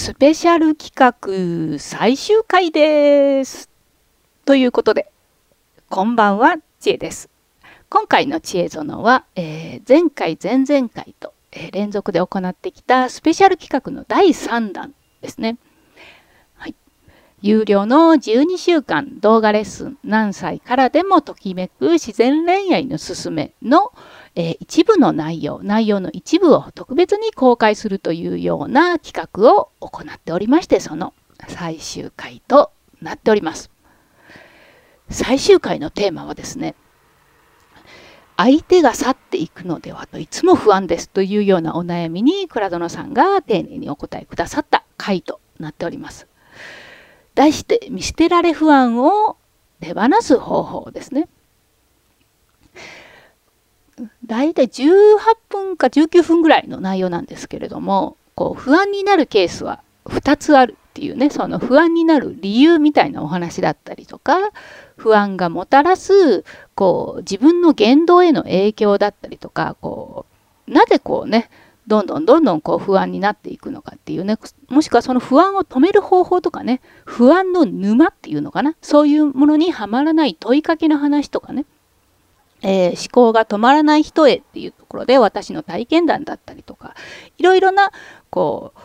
スペシャル企画最終回です。ということで、こんばんは、ちえです。今回の知恵園は、えー、前回、前々回と、えー、連続で行ってきたスペシャル企画の第3弾ですね。はい、有料の12週間動画レッスン何歳からでもときめく自然恋愛のすすめの、えー、一部の内容、内容の一部を特別に公開するというような企画を行っておりまして、その最終回となっております。最終回のテーマはですね、相手が去っていくのではといつも不安ですというようなお悩みに倉園さんが丁寧にお答えくださった回となっております。題して見捨てられ不安を手放す方法ですね。大体18分か19分ぐらいの内容なんですけれどもこう不安になるケースは2つあるっていうねその不安になる理由みたいなお話だったりとか不安がもたらすこう自分の言動への影響だったりとかこうなぜこうねどんどんどんどんこう不安になっていくのかっていうねもしくはその不安を止める方法とかね不安の沼っていうのかなそういうものにはまらない問いかけの話とかねえー、思考が止まらない人へっていうところで私の体験談だったりとかいろいろなこう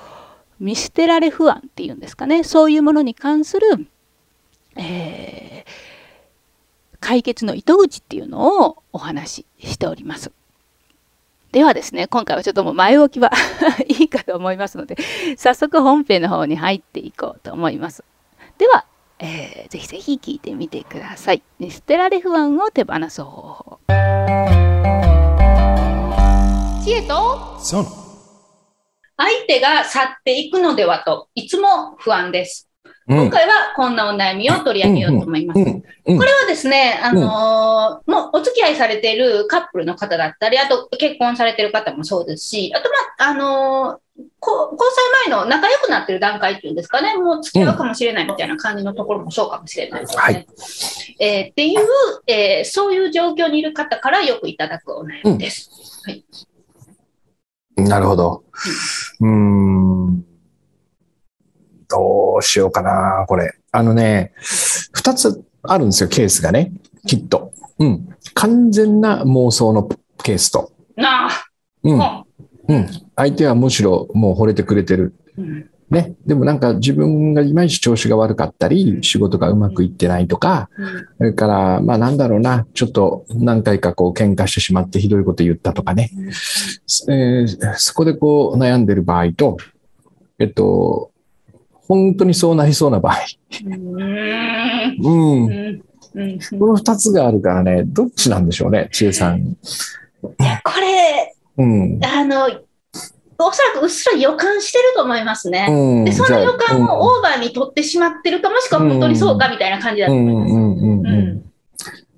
見捨てられ不安っていうんですかねそういうものに関する、えー、解決の糸口っていうのをお話ししております。ではですね今回はちょっともう前置きは いいかと思いますので早速本編の方に入っていこうと思います。ではえー、ぜひぜひ聞いてみてください。捨てられ不安を手放す方法。知恵と相手が去っていくのではといつも不安です。今回はこんなお悩みを取り上げようと思います。これはですね、あのー、もうお付き合いされているカップルの方だったり、あと結婚されてる方もそうですし、あとまあ、あのー、交際前の仲良くなってる段階っていうんですかね、もう付き合うかもしれないみたいな感じのところもそうかもしれないですね。はい、えー、っていう、えー、そういう状況にいる方からよくいただくお悩みです。うん、はい、なるほど。うん、んどうしようかな、これ。あのね、二つあるんですよ、ケースがね、きっと。うん。完全な妄想のケースと。なあ。うん。うん。相手はむしろもう惚れてくれてる。うんね、でもなんか自分がいまいち調子が悪かったり、仕事がうまくいってないとか、それから、まあなんだろうな、ちょっと何回かこう喧嘩してしまってひどいこと言ったとかね、えー、そこでこう悩んでる場合と、えっと、本当にそうなりそうな場合。うん。この二つがあるからね、どっちなんでしょうね、千恵さん。これ、うん、あの、おそらくうっすら予感してると思いますね。うん、で、その予感をオーバーに取ってしまってるか、もしくは本当にそうかみたいな感じだと思います。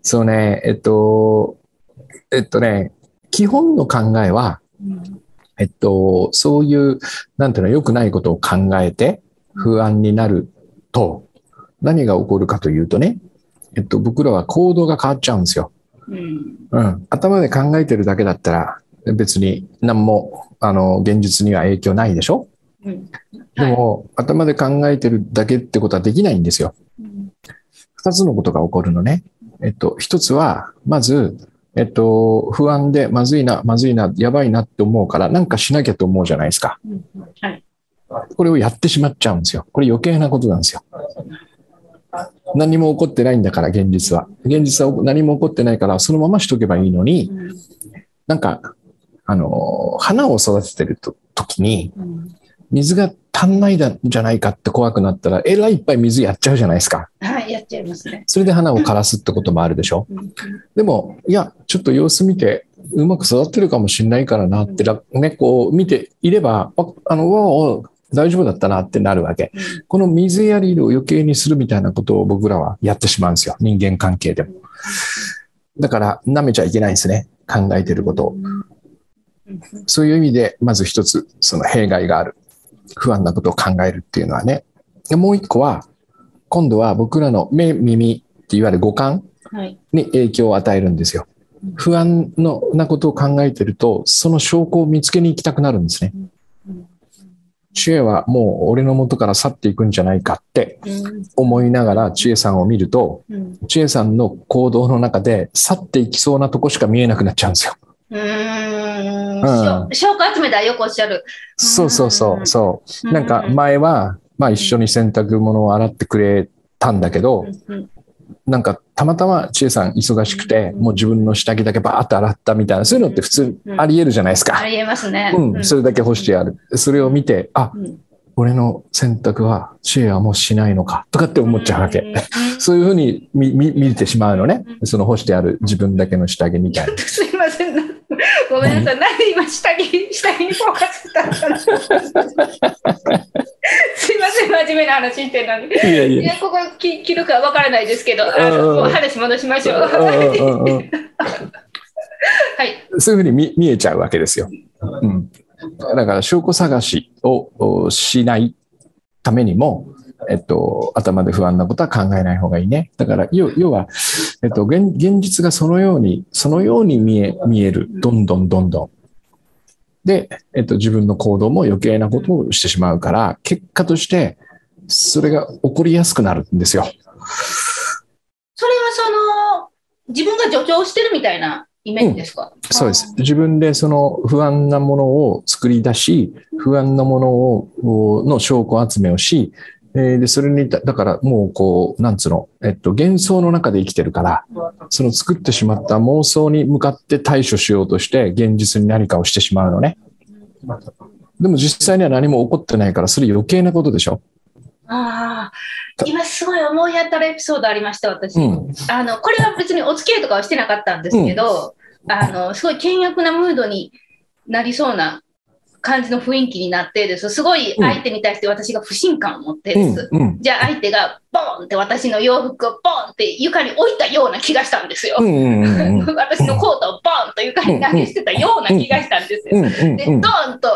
そうね、えっと、えっとね、基本の考えは、うん、えっと、そういう、なんていうの、良くないことを考えて、不安になると、何が起こるかというとね、えっと、僕らは行動が変わっちゃうんですよ。うん、うん、頭で考えてるだけだったら、別に何も、あの、現実には影響ないでしょ、うん、でも、頭で考えてるだけってことはできないんですよ。二つのことが起こるのね。えっと、一つは、まず、えっと、不安でまずいな、まずいな、やばいなって思うから、なんかしなきゃと思うじゃないですか。はい、これをやってしまっちゃうんですよ。これ余計なことなんですよ。何も起こってないんだから、現実は。現実は何も起こってないから、そのまましとけばいいのに、なんか、あの、花を育ててる時に、水が足んないんじゃないかって怖くなったら、えらいいっぱい水やっちゃうじゃないですか。はい、やっちゃいますね。それで花を枯らすってこともあるでしょ。でも、いや、ちょっと様子見て、うまく育ってるかもしれないからなって、ね、こう見ていれば、あの、大丈夫だったなってなるわけ。この水やりを余計にするみたいなことを僕らはやってしまうんですよ。人間関係でも。だから、舐めちゃいけないですね。考えてることを。そういう意味で、まず一つ、その弊害がある。不安なことを考えるっていうのはね。でもう一個は、今度は僕らの目、耳っていわゆる五感に影響を与えるんですよ。不安のなことを考えてると、その証拠を見つけに行きたくなるんですね。知恵はもう俺の元から去っていくんじゃないかってうん思いながら知恵さんを見ると、うん知恵さんの行動の中で去っていきそうなとこしか見えなくなっちゃうんですよ。うーん証拠集めだよくおっしゃる。そうそうそううそう。なんかう前は、まあ一緒に洗濯物を洗ってくれたんだけど、うんなんかたまたま千恵さん忙しくて、もう自分の下着だけバーって洗ったみたいな、そういうのって普通あり得るじゃないですか。ありえますね。うん、それだけ干してある。それを見て、あ、うん俺の洗濯は知恵はもうしないのか、とかって思っちゃうわけ。ん そういうふうに見見見てしまうのね。その干してある自分だけの下着みたいな。すいません。ごめんなさい。なんで今下着、下着にフォーカスしたのかな。すいません。真面目な話してるのに。いやいいや、ここき切るかわからないですけど、あのもう話戻しましょう。はい。そういうふうに見見えちゃうわけですよ。うん、だから証拠探しをおしないためにも、えっと、頭で不安なことは考えない方がいいね。だから要要は、えっと、現現実がそのようにそのように見え見えるどんどんどんどん。で、えっと、自分の行動も余計なことをしてしまうから結果としてそれが起こりやすくなるんですよ。それはその、自分が助長してるみたいなイメージですか、そうです。自分でその不安なものを作り出し、不安なものを、の証拠集めをし、えーで、それにだ、だからもうこう、なんつうの、えっと、幻想の中で生きてるから、その作ってしまった妄想に向かって対処しようとして、現実に何かをしてしまうのね。でも実際には何も起こってないから、それ余計なことでしょ。ああ、今すごい思い当たるエピソードありました、私。うん。あの、これは別にお付き合いとかはしてなかったんですけど、あの、すごい険悪なムードになりそうな感じの雰囲気になってです。すごい相手に対して私が不信感を持ってうんです。。うん。じゃあ相手がボンって私の洋服をボンって床に置いたような気がしたんですよ。うん。うん。うん。うん。私のコートをボンと床に投げ捨てたような気がしたんですよ。うん。で、ドーンと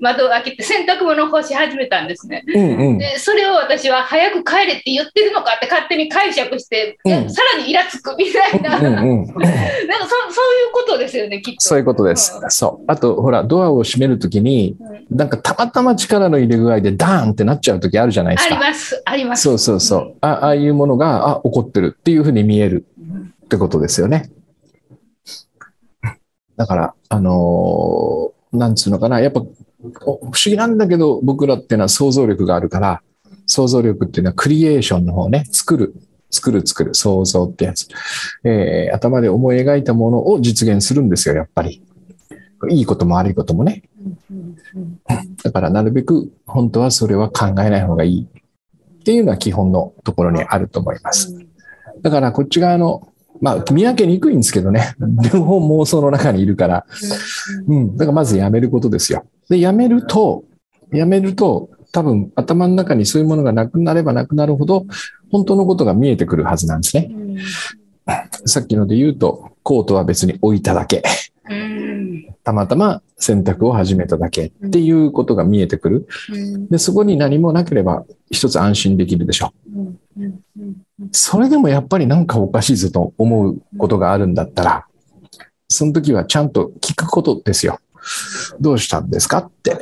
窓を開けて洗濯物を干し始めたんですね。うん。うん。で、それを私は早く帰れって言ってるのかって勝手に解釈して、さらにイラつくみたいな、うん。なんうん。かそそういうことですよね、きっと。そういうことです。そう。あと、ほら、ドアを閉めるときに、うんなんかたまたま力の入れ具合でダーンってなっちゃうときあるじゃないですありか。ます、あります。そうそうそう。あああいうものが、あ、起こってるっていうふうに見えるうんってことですよね。だから、あのーなんつうのかな、やっぱ、お不思議なんだけど、僕らっていうのは想像力があるから、想像力っていうのはクリエーションの方ね、作る、作る、作る、想像ってやつ。えー頭で思い描いたものを実現するんですよ、やっぱり。いいことも悪いこともね。だからなるべく本当はそれは考えない方がいいっていうのは基本のところにあると思います。だからこっち側の、まあ見分けにくいんですけどね。両方妄想の中にいるから。うん。だからまずやめることですよ。で、やめると、やめると多分頭の中にそういうものがなくなればなくなるほど本当のことが見えてくるはずなんですね。うんさっきので言うと、コートは別に置いただけ。うんたまたま洗濯を始めただけっていうことが見えてくる。うんで、そこに何もなければ一つ安心できるでしょ。うそれでもやっぱりなんかおかしいぞと思うことがあるんだったら、その時はちゃんと聞くことですよ。どうしたんですかって。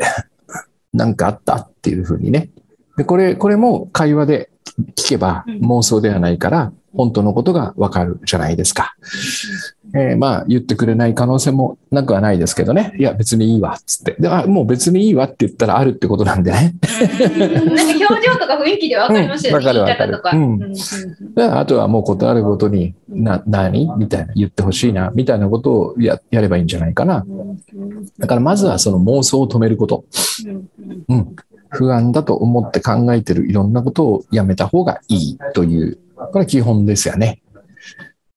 なんかあったっていうふうにね。で、これ、これも会話で聞けばうん妄想ではないから、本当のことがわかるじゃないですか。えーまあ、言ってくれない可能性もなくはないですけどね。いや、別にいいわ、つって。で、あ、もう別にいいわって言ったらあるってことなんでね。うんなんか表情とか雰囲気でわかりますよね、うんわかるわかるか。うんあとはもう断るごとに、な、何？みたいな、言ってほしいな、みたいなことをや、やればいいんじゃないかな。だからまずはその妄想を止めること。うん。不安だと思って考えてるいろんなことをやめた方がいいという、これは基本ですよね。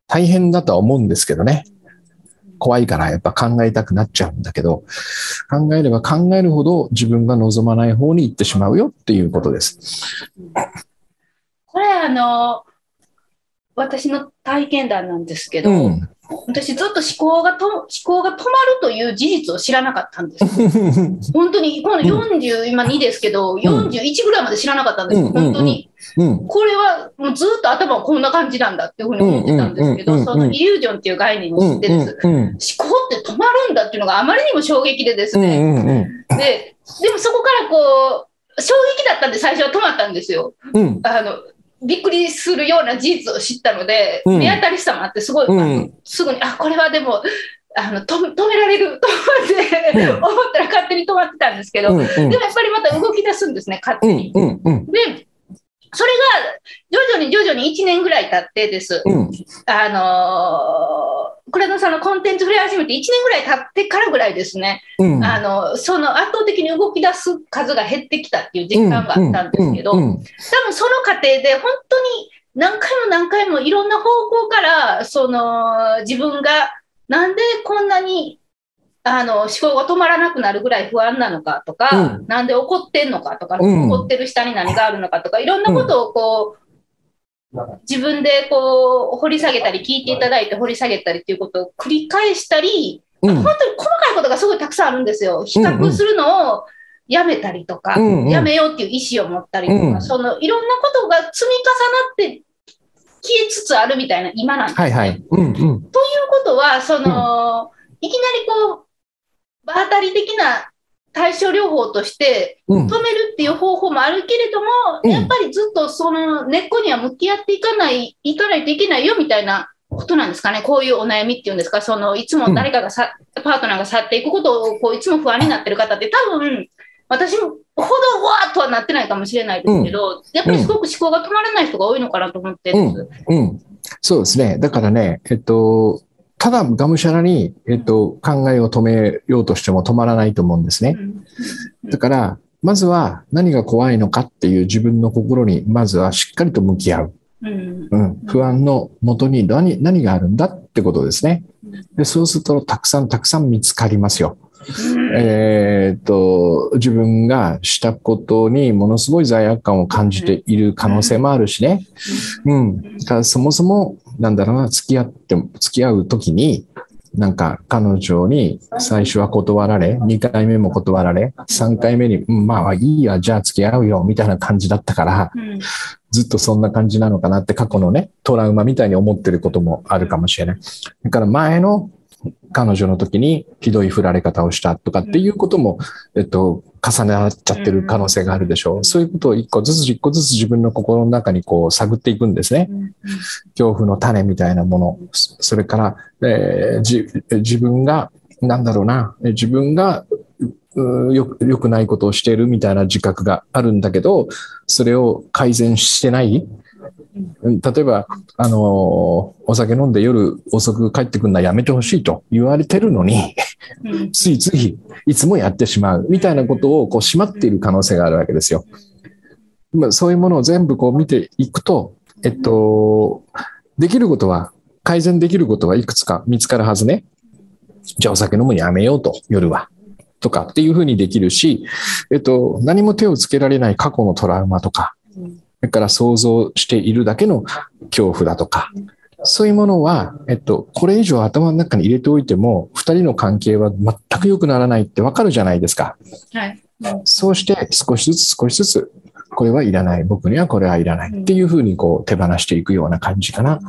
大変だとは思うんですけどね。怖いからやっぱ考えたくなっちゃうんだけど、考えれば考えるほど自分が望まない方に行ってしまうよっていうことです。これあの私の体験談なんですけど、うん。私ずっと思考がと思考が止まるという事実を知らなかったんです。本当に、この40、今2ですけど、41ぐらいまで知らなかったんです、うん本当に。うん。これはもうずっと頭はこんな感じなんだっていうふうに思ってたんですけど、そのイリュージョンっていう概念にうん。してです。うん。思考って止まるんだっていうのがあまりにも衝撃でですうん。ね。うん。で、でもそこからこ衝撃だったんで最初は止まったんですよ。うん。あのびっくりするような事実を知ったので、うん目当たりさもあってすごい、うんすぐにあこれはでもあの止め止められる と思って、うん思ったら勝手に止まってたんですけど、うん。うんでもやっぱりまた動き出すんですね勝手に。うん。うん。でそれが徐々に徐々に1年ぐらい経ってです。うん。あのー、倉野さんのコンテンツ触れ始めて1年ぐらい経ってからぐらいですね、うん。あのその圧倒的に動き出す数が減ってきたっていう実感があったんですけど、多分その過程で本当に何回も何回もいろんな方向からその自分がなんでこんなにあの思考が止まらなくなるぐらい不安なのかとか、うんなんで怒ってんのかとか、うん怒ってる下に何があるのかとかいろんなことをこう、自分でこう掘り下げたり聞いていただいて掘り下げたりっていうことを繰り返したり、うん本当に細かいことがすごいたくさんあるんですよ。比較するのをやめたりとか、うんうんやめようっていう意思を持ったりとか、うんそのいろんなことが積み重なって消えつつあるみたいな今なんです、ね。はいはい。うん。うん。ということは、その、いきなりこう、場当たり的な対症療法としてうん。止めるっていう方法もあるけれども、うんやっぱりずっとその根っこには向き合っていかない、いかないといけないよみたいなことなんですかね。こういうお悩みっていうんですか、そのいつも誰かがさ、パートナーが去っていくことをこういつも不安になってる方って多分、私ほどわーっとはなってないかもしれないですけど、やっぱりすごく思考が止まらない人が多いのかなと思ってるん。うん。そうですね。だからね、えっと、ただがむしゃらに、えっと、考えを止めようとしても止まらないと思うんですね。だから、まずは何が怖いのかっていう自分の心に、まずはしっかりと向き合う。うんうん、不安のもとに何何があるんだってことですね。でそうすると、たくさんたくさん見つかりますよ。えーっと、自分がしたことにものすごい罪悪感を感じている可能性もあるしね。うん。だからそもそも、なんだろうな、付き合っても、付き合うときに、なんか彼女に最初は断られ、2回目も断られ、3回目に、うんまあいいや、じゃあ付き合うよ、みたいな感じだったから、うんずっとそんな感じなのかなって過去のね、トラウマみたいに思ってることもあるかもしれない。だから前の彼女の時にひどい振られ方をしたとかっていうことも、えっと、重なっちゃってる可能性があるでしょう。そういうことを一個ずつ一個ずつ自分の心の中にこう探っていくんですね。恐怖の種みたいなもの。そそれから、えーじ自分が、なんだろうな、え自分がうよよくないことをしているみたいな自覚があるんだけど、それを改善してない。うん例えば、あのーお酒飲んで夜遅く帰ってくるのはやめてほしいと言われてるのに、うんついついいつもやってしまうみたいなことをこうしまっている可能性があるわけですよ。まあ、そういうものを全部こう見ていくと、えっと、できることは、改善できることはいくつか見つかるはずね。じゃあお酒飲むのやめようと、夜は。とかっていうふうにできるし、えっと、何も手をつけられない過去のトラウマとか、それから想像しているだけの恐怖だとか、そういうものは、えっと、これ以上頭の中に入れておいても、二人の関係は全く良くならないってわかるじゃないですか。はいそうして少しずつ少しずつ、これはいらない、僕にはこれはいらないっていうふうにこう手放していくような感じかな。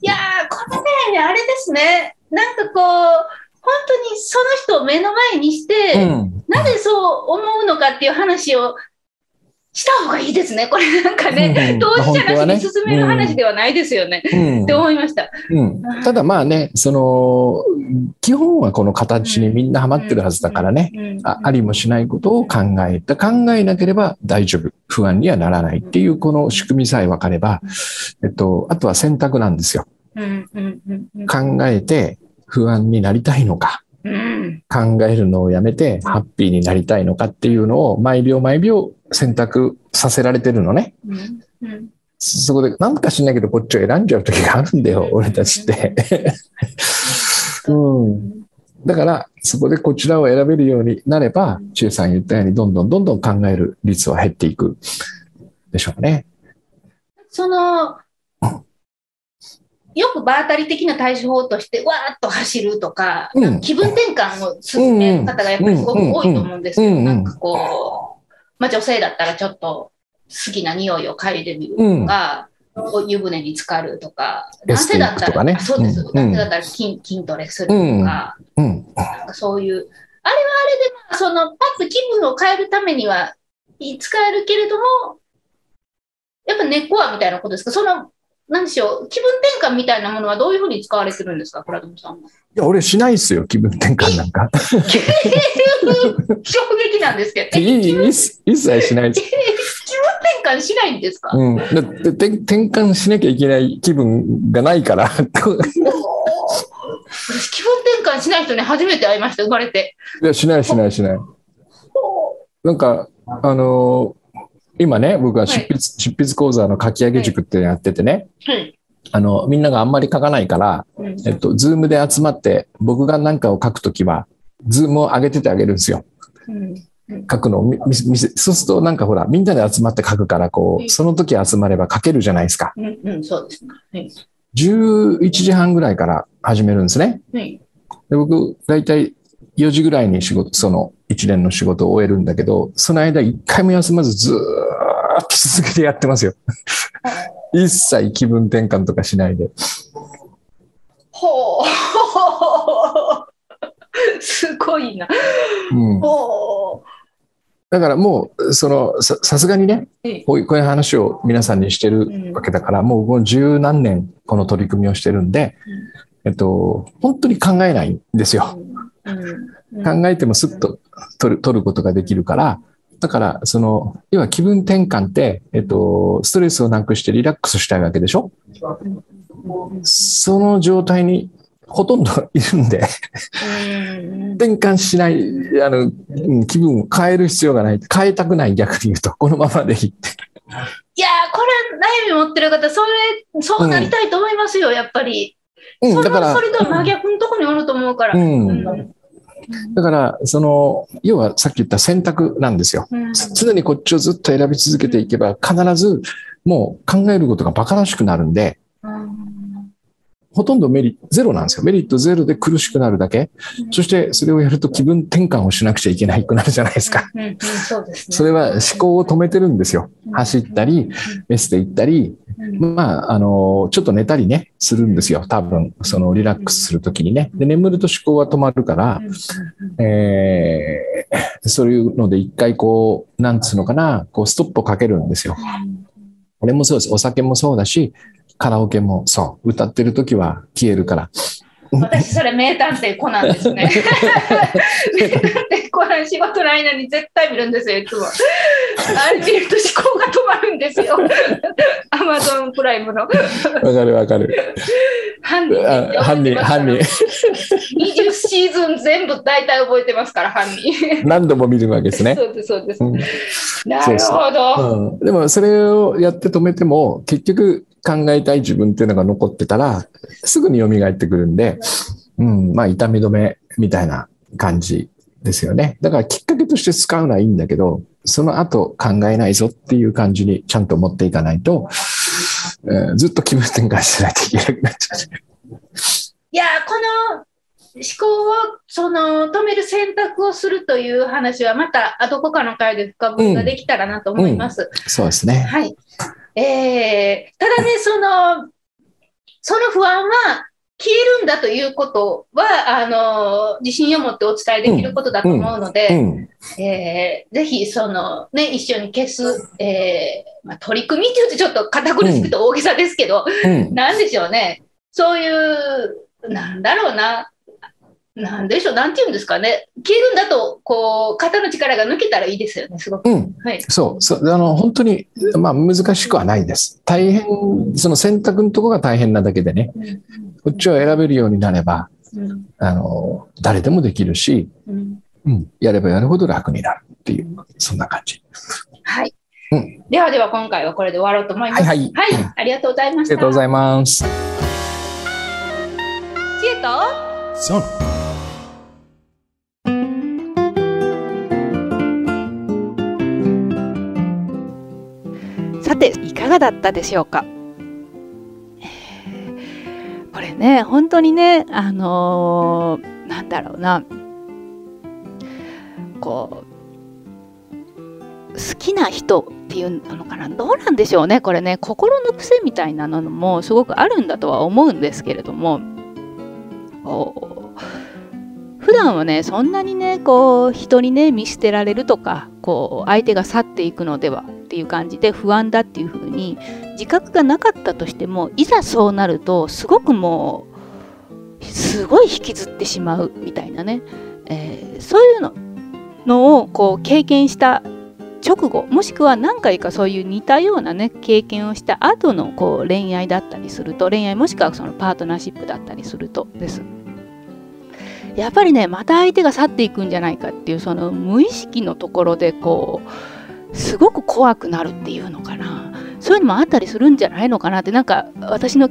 いやー、これね、あれですね、なんかこう、本当にその人を目の前にして、うん。なぜそう思うのかっていう話をした方がいいですね。これなんかね、うん 当事者なしに進める話ではないですよね。うんって思いました。うん、ただまあね、その、基本はこの形にみんなハマってるはずだからね。うんあありもしないことを考えた。考えなければ大丈夫。不安にはならないっていうこの仕組みさえ分かれば、えっと、あとは選択なんですよ。考えて不安になりたいのか、うん考えるのをやめてハッピーになりたいのかっていうのを毎秒毎秒選択させられてるのね。うんうんそこで、なんか知んないけどこっちを選んじゃう時があるんだよ、俺たちって。うん。だから、そこでこちらを選べるようになれば、中さん言ったように、どんどんどんどん考える率は減っていくでしょうね。その、よく場当たり的な対処法として、わーっと走るとか、うん。気分転換を進める方がやっぱりすごく多いと思うんですよ。うんうんなんかこう、まあ、女性だったらちょっと好きな匂いを嗅いでみるとか、お湯船に浸かるとか、エステ行くとかね。あそうです。うん男性だったら筋筋トレするとか、うん。なんかそういう、あれはあれで、まあ、そのパッと気分を変えるためには使えるけれども、やっぱ根っこはみたいなことですか？その、なんでしょう、気分転換みたいなものはどういうふうに使われてるんですか、倉友さんは？いや、俺しないっすよ、気分転換なんか。衝撃なんですけど。いい一切一切しないです。気分転換しないんですか、うん。だって転転換しなきゃいけない気分がないから。私気分転換しない人に初めて会いました、生まれて。いや、しないしないしない。なんか、あのー今ね、僕は執筆、執筆講座の書き上げ塾ってやっててね、はい。あの、みんながあんまり書かないから、うんえっと、 Zoom で集まって、僕が何かを書くときは、 Zoom を上げててあげるんですよ。うん書くのを見見せそうするとなんかほら、みんなで集まって書くから、こうその時集まれば書けるじゃないですか。うん、うん、そうですね。はい。11時半ぐらいから始めるんですね。はい。で僕、だいたい4時ぐらいに仕事、その一連の仕事を終えるんだけど、その間一回も休まずずーっと続けてやってますよ。一切気分転換とかしないで。ほう。すごいな。うん。ほだからもう、その、ささすがにねええ、こういう、話を皆さんにしてるわけだから、もうもう十何年この取り組みをしてるんで、えっと、本当に考えないんですよ。考えてもスッと取る取ることができるから、だから、その、要は気分転換って、えっと、ストレスをなくしてリラックスしたいわけでしょ？その状態にほとんどいるんで、うん。転換しない、あの、うん気分を変える必要がない。変えたくない、逆に言うと。このままでいいって。いやー、これ、悩み持ってる方、それ、そうなりたいと思いますよ、やっぱり。うん、そだからのそ、れとは真逆のところにおると思うから。うんだから、その、要はさっき言った選択なんですよ。うん常にこっちをずっと選び続けていけば、必ずもう考えることが馬鹿らしくなるんで、ほとんどメリットゼロなんですよ。メリットゼロで苦しくなるだけ。そしてそれをやると気分転換をしなくちゃいけないくなるじゃないですか。それは思考を止めてるんですよ。走ったり、エステ行ったり、うんまあ、あの、ちょっと寝たりね、するんですよ。多分、そのリラックスするときにね。で、眠ると思考は止まるから、えーそういうので一回こう、なんつうのかな、こうストップをかけるんですよ。これもそうです。お酒もそうだし、カラオケもそう。歌ってる時は消えるから。私、それ名探偵コナンですね。名探偵コナン仕事の間に絶対見るんですよ、いつも。あれ見ると思考が止まるんですよ。アマゾンプライムの。わかるわかる。犯人あ犯人、犯人。20シーズン全部大体覚えてますから、犯人。何度も見るわけですね。そうです、そうです。うんなるほど。うん、でもそれをやって止めても結局考えたい自分っていうのが残ってたらすぐに蘇ってくるんで、うん、まあ痛み止めみたいな感じですよね。だからきっかけとして使うのはいいんだけど、その後考えないぞっていう感じにちゃんと持っていかないと、えーずっと気分転換しないといけなくなっちゃう。いやー、この思考をその止める選択をするという話は、またどこかの回で深掘りができたらなと思います。そうですね。はい。えー、ただね、その、その不安は消えるんだということは、あの、自信を持ってお伝えできることだと思うので、うん。えーぜひ、その、ね、一緒に消す、えーまあ、取り組みって言うとちょっと堅苦しくて大げさですけど、うん。なんでしょうね。そういう、なんだろうな。なんでしょう。なんて言うんですかね。消えるんだと、こう、肩の力が抜けたらいいですよね、すごく。うん。はい。そう、そう、あの、本当に、まあ、難しくはないです。大変、その選択のところが大変なだけでね、こっちを選べるようになれば、うんあの、誰でもできるし、うんうん、やればやるほど楽になるっていう、そんな感じ。はい。うんではでは、今回はこれで終わろうと思います。はいはいはい。ありがとうございました。ありがとうございます。知恵と、ていかがだったでしょうか？これね本当にねあのーなんだろうな。こう好きな人っていうのかな？どうなんでしょうねこれね。心の癖みたいなのもすごくあるんだとは思うんですけれども。こう普段はねそんなにねこう人にね見捨てられるとかこう相手が去っていくのではっていう感じで不安だっていう風に自覚がなかったとしてもいざそうなるとすごくもうすごい引きずってしまうみたいなね、えー、そういうののをこう経験した直後もしくは何回かそういう似たようなね経験をした後のこう恋愛だったりすると恋愛もしくはそのパートナーシップだったりするとです。やっぱりねまた相手が去っていくんじゃないかっていうその無意識のところでこうすごく怖くなるっていうのかな。そういうのもあったりするんじゃないのかなってなんか私の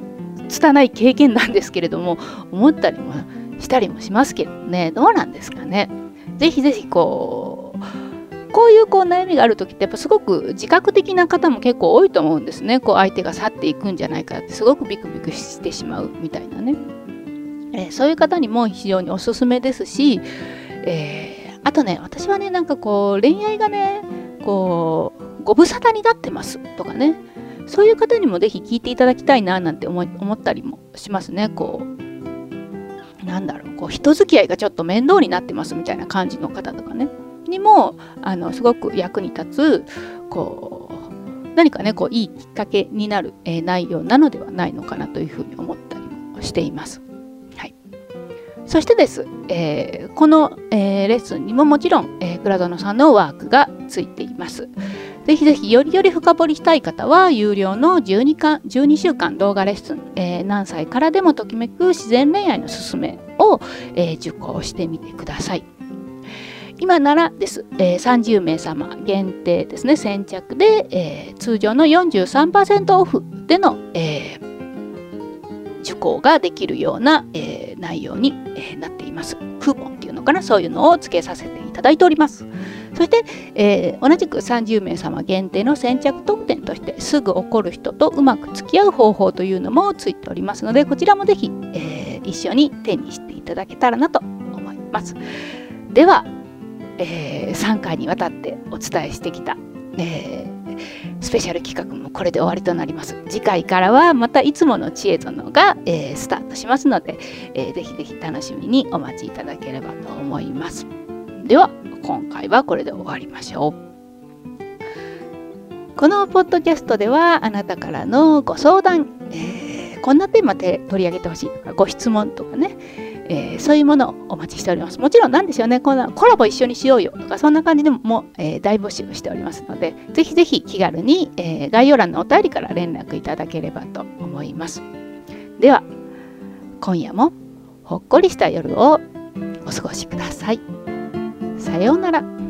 拙い経験なんですけれども思ったりもしたりもしますけどね。どうなんですかね。ぜひぜひこうこういうこう悩みがある時ってやっぱすごく自覚的な方も結構多いと思うんですね。こう相手が去っていくんじゃないかってすごくビクビクしてしまうみたいなね。えー、そういう方にも非常におすすめですし、えー、あとね私はねなんかこう恋愛がねこうご無沙汰になってますとかね。そういう方にもぜひ聞いていただきたいななんて思思ったりもしますね。こうなんだろう。こう人付き合いがちょっと面倒になってますみたいな感じの方とかね。にもあのすごく役に立つこう何かねこういいきっかけになる、えー、内容なのではないのかなというふうに思ったりもしています。そしてです、えー、この、えー、レッスンにももちろん、えー、倉園さんのワークがついています。ぜひぜひよりより深掘りしたい方は有料の 12, 間12週間動画レッスン、えー、何歳からでもときめく自然恋愛のすすめを、えー、受講してみてください。今ならです、えー、30名様限定ですね先着で、えー、通常の43%オフでの、えー、受講ができるような、えー、内容に、えー、なっています。クーポンっていうのかな？そういうのを付けさせていただいております。そして、えー、同じく30名様限定の先着特典としてすぐ怒る人とうまく付き合う方法というのもついておりますのでこちらもぜひ、えー、一緒に手にしていただけたらなと思います。では、えー、3回にわたってお伝えしてきた、えースペシャル企画もこれで終わりとなります。次回からはまたいつもの知恵殿が、えー、スタートしますので、えー、ぜひぜひ楽しみにお待ちいただければと思います。では、今回はこれで終わりましょう。このポッドキャストではあなたからのご相談、えー、こんなテーマで取り上げてほしいとかご質問とかね、えー、そういうものをお待ちしております。もちろんなんですよね、こんコラボ一緒にしようよとか、そんな感じでももえー、大募集しておりますので、ぜひぜひ気軽に、えー、概要欄のお便りから連絡いただければと思います。では、今夜もほっこりした夜をお過ごしください。さようなら。